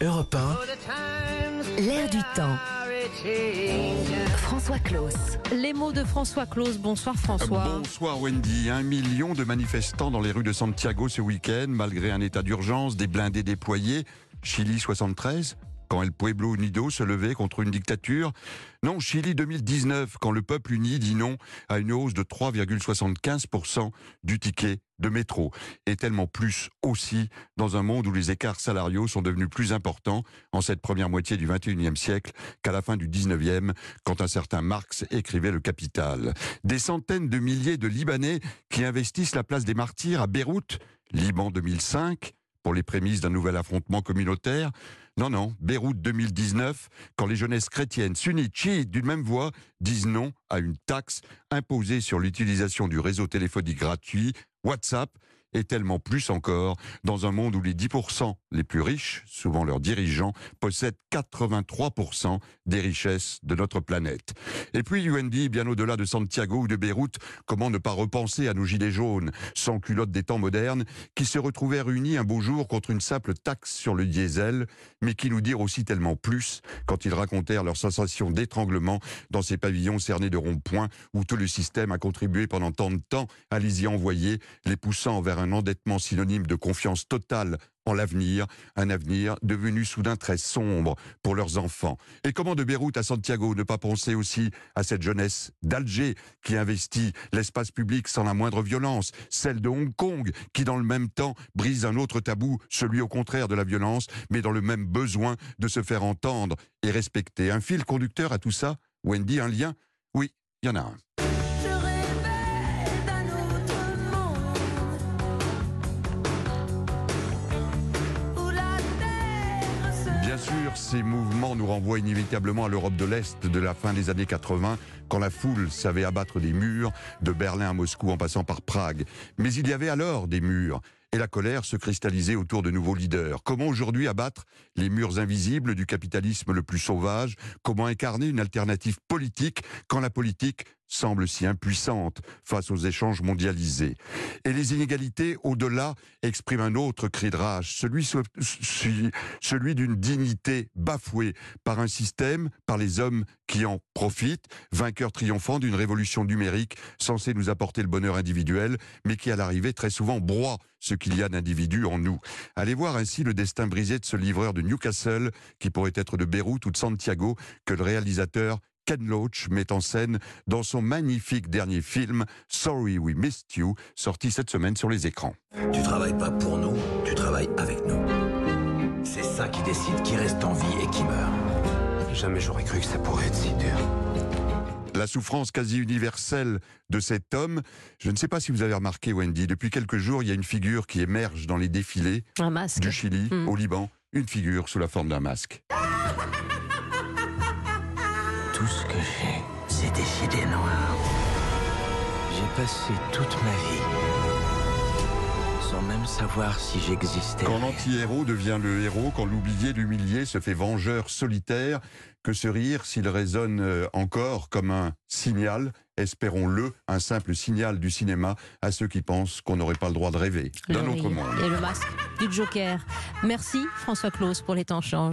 Europe 1, L'air du temps. François Claus. Les mots de François Claus. Bonsoir François. Bonsoir Wendy. Un million de manifestants dans les rues de Santiago ce week-end, malgré un état d'urgence, des blindés déployés. Chili 73 quand El Pueblo Unido se levait contre une dictature. Non, Chili 2019, quand le peuple uni dit non à une hausse de 3,75% du ticket de métro. Et tellement plus aussi dans un monde où les écarts salariaux sont devenus plus importants en cette première moitié du 21e siècle qu'à la fin du 19e, quand un certain Marx écrivait Le Capital. Des centaines de milliers de Libanais qui investissent la place des martyrs à Beyrouth, Liban 2005, pour les prémices d'un nouvel affrontement communautaire. Non, non, Beyrouth 2019, quand les jeunesses chrétiennes, sunnites, chiites d'une même voix disent non à une taxe imposée sur l'utilisation du réseau téléphonique gratuit WhatsApp et tellement plus encore dans un monde où les 10% les plus riches, souvent leurs dirigeants, possèdent 83% des richesses de notre planète. Et puis UND, bien au-delà de Santiago ou de Beyrouth, comment ne pas repenser à nos gilets jaunes, sans culottes des temps modernes, qui se retrouvaient réunis un beau jour contre une simple taxe sur le diesel, mais qui nous dirent aussi tellement plus quand ils racontèrent leur sensation d'étranglement dans ces pavillons cernés de ronds-points où tout le système a contribué pendant tant de temps à les y envoyer, les poussant vers un endettement synonyme de confiance totale en l'avenir, un avenir devenu soudain très sombre pour leurs enfants. Et comment de Beyrouth à Santiago ne pas penser aussi à cette jeunesse d'Alger qui investit l'espace public sans la moindre violence, celle de Hong Kong qui dans le même temps brise un autre tabou, celui au contraire de la violence, mais dans le même besoin de se faire entendre et respecter. Un fil conducteur à tout ça Wendy, un lien? Oui, il y en a un. Sûr, ces mouvements nous renvoient inévitablement à l'Europe de l'Est de la fin des années 80, quand la foule savait abattre des murs, de Berlin à Moscou en passant par Prague. Mais il y avait alors des murs, et la colère se cristallisait autour de nouveaux leaders. Comment aujourd'hui abattre les murs invisibles du capitalisme le plus sauvage? Comment incarner une alternative politique quand la politique semble si impuissante face aux échanges mondialisés. Et les inégalités, au-delà, expriment un autre cri de rage, celui, celui d'une dignité bafouée par un système, par les hommes qui en profitent, vainqueurs triomphants d'une révolution numérique censée nous apporter le bonheur individuel, mais qui à l'arrivée très souvent broie ce qu'il y a d'individu en nous. Allez voir ainsi le destin brisé de ce livreur de Newcastle, qui pourrait être de Beyrouth ou de Santiago, que le réalisateur Ken Loach met en scène dans son magnifique dernier film Sorry We Missed You, sorti cette semaine sur les écrans. tu travailles pas pour nous, tu travailles avec nous. C'est ça qui décide qui reste en vie et qui meurt. Jamais j'aurais cru que ça pourrait être si dur. La souffrance quasi universelle de cet homme. Je ne sais pas si vous avez remarqué, Wendy, depuis quelques jours, il y a une figure qui émerge dans les défilés du Chili Mm. au Liban. Une figure sous la forme d'un masque. Tout ce que j'ai, c'est des idées noires. J'ai passé toute ma vie sans même savoir si j'existais. Quand l'anti-héros devient le héros, quand l'oublié, l'humilié se fait vengeur solitaire, que ce rire, s'il résonne euh, encore comme un signal, espérons-le, un simple signal du cinéma à ceux qui pensent qu'on n'aurait pas le droit de rêver d'un autre monde. Et le masque du Joker. Merci François Claus pour les temps changent.